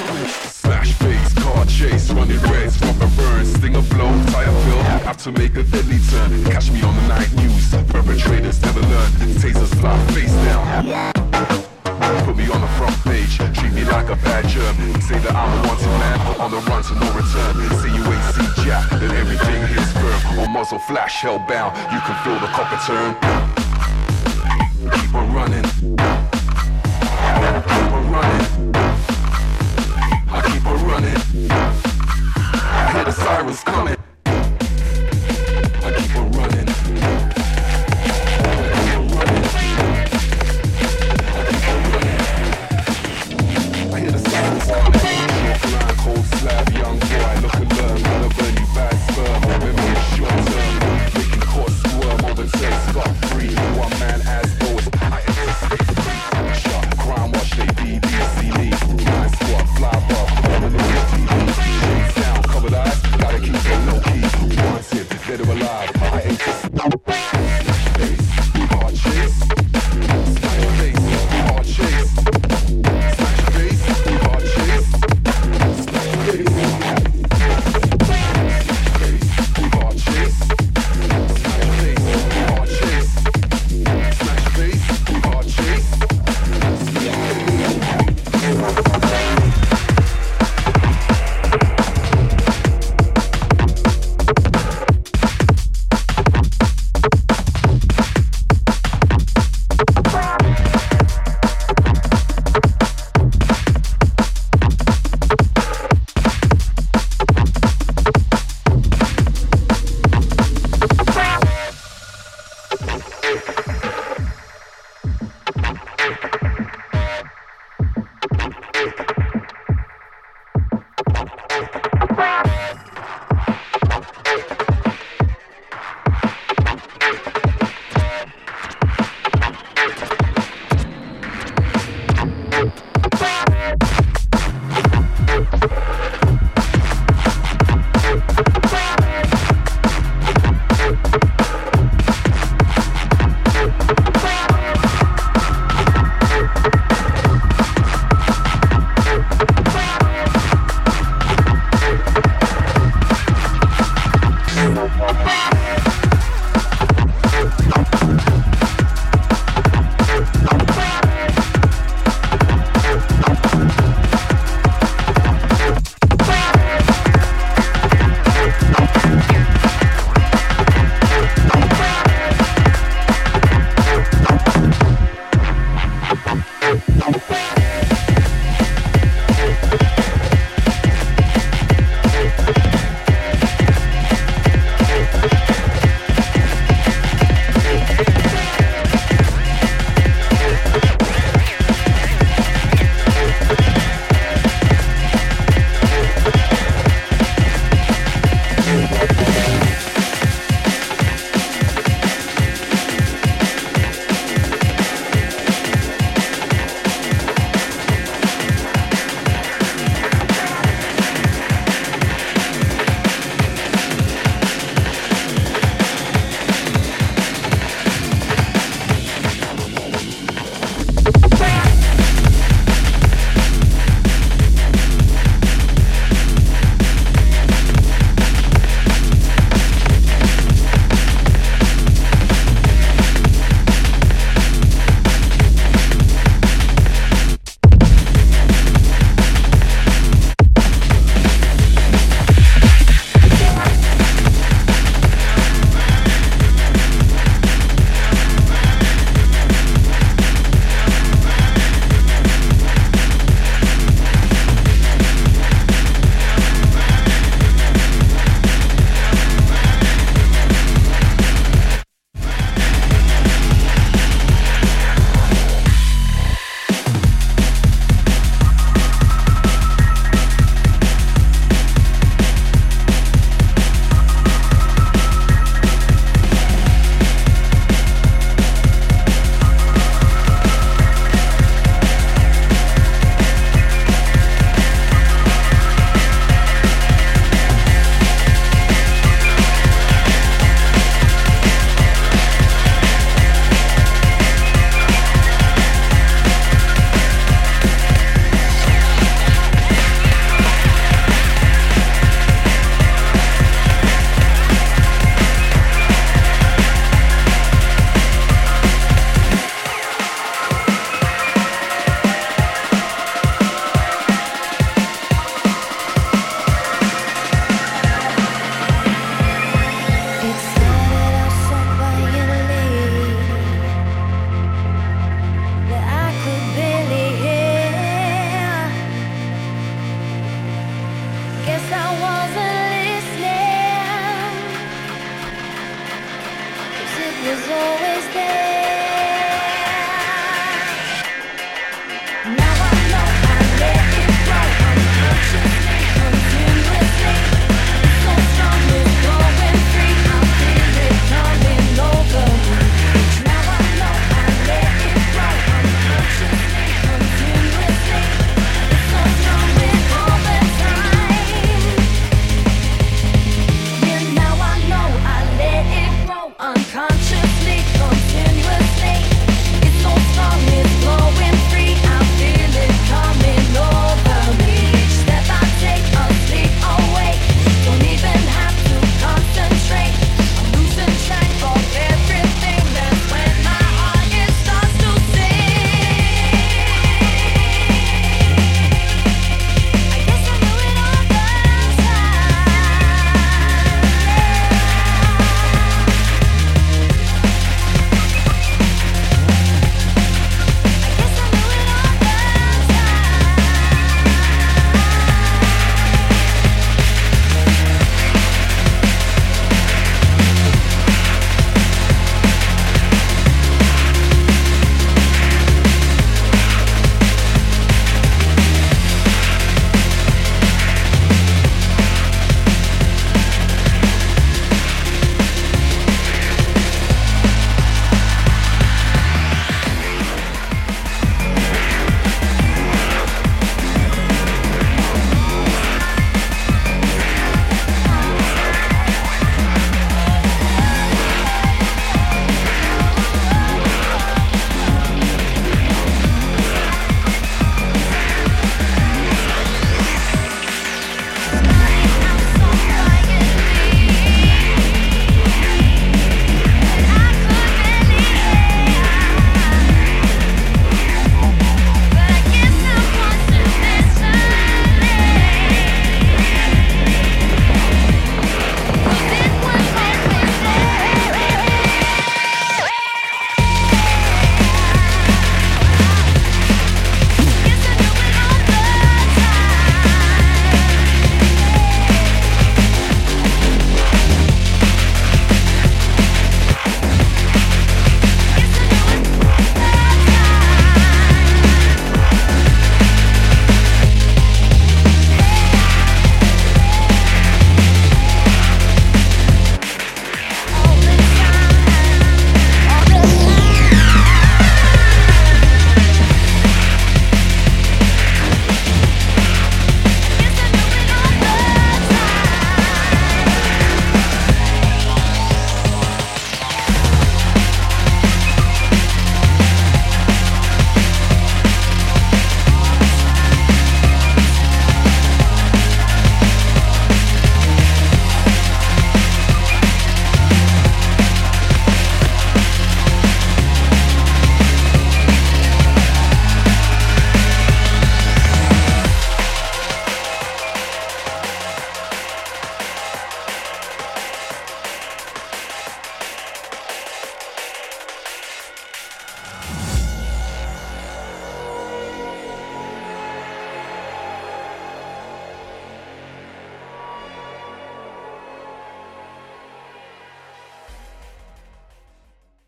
Smash face, car chase, running reds, rubber burns, sting a blow, tire fill. Have to make a deadly turn. Catch me on the night news. Perpetrators never learn. Tasers fly face down. Put me on the front page, treat me like a bad germ. Say that I'm a wanted man, on the run to no return. Say you ain't see Jack, then everything hits firm. On muzzle flash, hellbound, you can feel the copper turn. Keep on running. was coming.